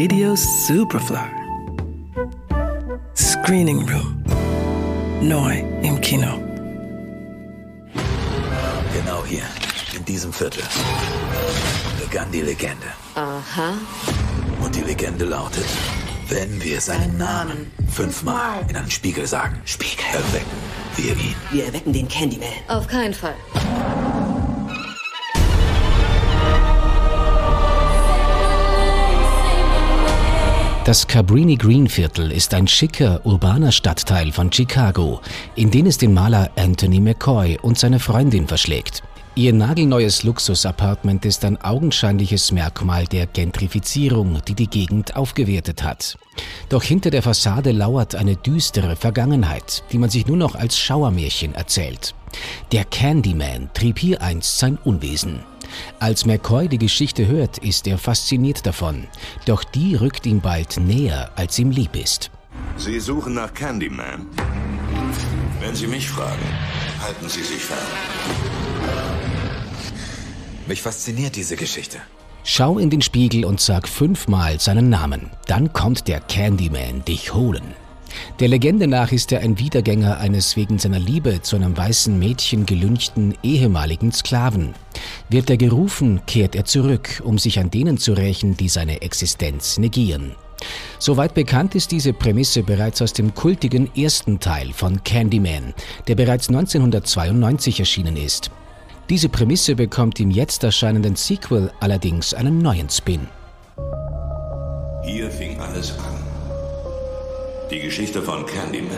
Radio Superfly. Screening Room. Neu im Kino. Genau hier, in diesem Viertel, begann die Legende. Aha. Und die Legende lautet, wenn wir seinen Namen fünfmal in einen Spiegel sagen, Spiegel, erwecken wir ihn. Wir erwecken den Candyman. Auf keinen Fall. Das Cabrini Green Viertel ist ein schicker, urbaner Stadtteil von Chicago, in den es den Maler Anthony McCoy und seine Freundin verschlägt. Ihr nagelneues Luxusapartment ist ein augenscheinliches Merkmal der Gentrifizierung, die die Gegend aufgewertet hat. Doch hinter der Fassade lauert eine düstere Vergangenheit, die man sich nur noch als Schauermärchen erzählt. Der Candyman trieb hier einst sein Unwesen. Als McCoy die Geschichte hört, ist er fasziniert davon. Doch die rückt ihm bald näher, als ihm lieb ist. Sie suchen nach Candyman. Wenn Sie mich fragen, halten Sie sich fern. Mich fasziniert diese Geschichte. Schau in den Spiegel und sag fünfmal seinen Namen. Dann kommt der Candyman dich holen. Der Legende nach ist er ein Wiedergänger eines wegen seiner Liebe zu einem weißen Mädchen gelünchten ehemaligen Sklaven. Wird er gerufen, kehrt er zurück, um sich an denen zu rächen, die seine Existenz negieren. Soweit bekannt ist diese Prämisse bereits aus dem kultigen ersten Teil von Candyman, der bereits 1992 erschienen ist. Diese Prämisse bekommt im jetzt erscheinenden Sequel allerdings einen neuen Spin. Hier fing alles an. Die Geschichte von Candyman.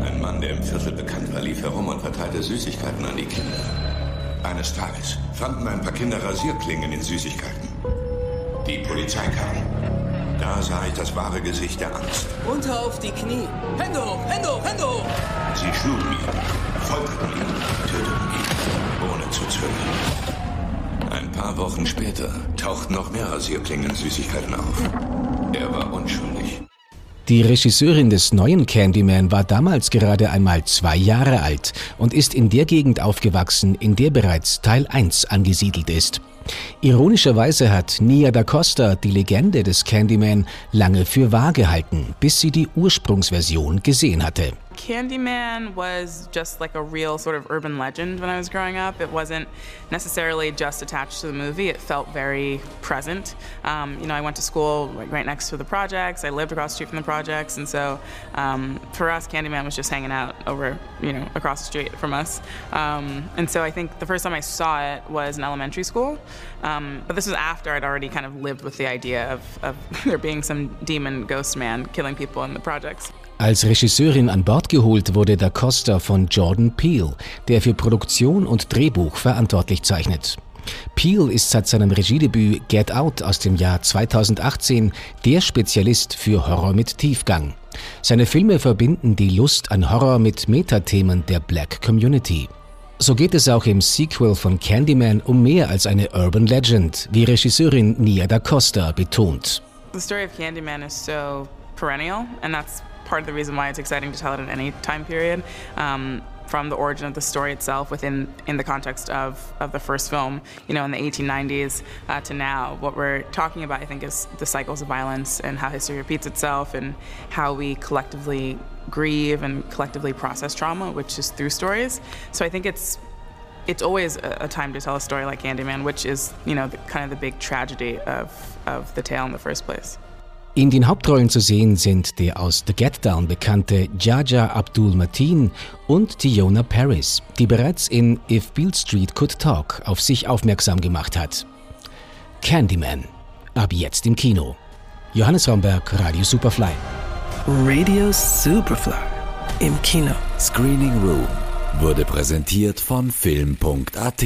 Ein Mann, der im Viertel bekannt war, lief herum und verteilte Süßigkeiten an die Kinder. Eines Tages fanden ein paar Kinder Rasierklingen in Süßigkeiten. Die Polizei kam. Da sah ich das wahre Gesicht der Angst. Runter auf die Knie. Hände hoch, Hände hoch, Hände hoch. Sie schlugen ihn, folterten ihn, töteten ihn, ohne zu zögern. Ein paar Wochen später tauchten noch mehr Rasierklingen-Süßigkeiten auf. Er war unschuldig. Die Regisseurin des neuen Candyman war damals gerade einmal zwei Jahre alt und ist in der Gegend aufgewachsen, in der bereits Teil 1 angesiedelt ist. Ironischerweise hat Nia da Costa die Legende des Candyman lange für wahr gehalten, bis sie die Ursprungsversion gesehen hatte. Candyman was just like a real sort of urban legend when I was growing up. It wasn't necessarily just attached to the movie. It felt very present. Um, you know, I went to school right next to the projects. I lived across the street from the projects, and so um, for us, Candyman was just hanging out over, you know, across the street from us. Um, and so I think the first time I saw it was in elementary school. Um, but this was after I'd already kind of lived with the idea of, of there being some demon ghost man killing people in the projects. Als Regisseurin an Bord geholt wurde Da Costa von Jordan Peele, der für Produktion und Drehbuch verantwortlich zeichnet. Peele ist seit seinem Regiedebüt Get Out aus dem Jahr 2018 der Spezialist für Horror mit Tiefgang. Seine Filme verbinden die Lust an Horror mit Metathemen der Black Community. So geht es auch im Sequel von Candyman um mehr als eine Urban Legend, wie Regisseurin Nia da Costa betont. The story of Candyman is so perennial and that's part of the reason why it's exciting to tell it in any time period. Um, from the origin of the story itself within in the context of, of the first film, you know, in the 1890s uh, to now. What we're talking about, I think, is the cycles of violence and how history repeats itself and how we collectively grieve and collectively process trauma, which is through stories. So I think it's it's always a, a time to tell a story like Candyman, which is, you know, the, kind of the big tragedy of, of the tale in the first place. In den Hauptrollen zu sehen sind der aus The Get Down bekannte Jaja Abdul Mateen und Tiona Paris, die bereits in If Beale Street Could Talk auf sich aufmerksam gemacht hat. Candyman, ab jetzt im Kino. Johannes Romberg, Radio Superfly. Radio Superfly im Kino. Screening Room wurde präsentiert von Film.at.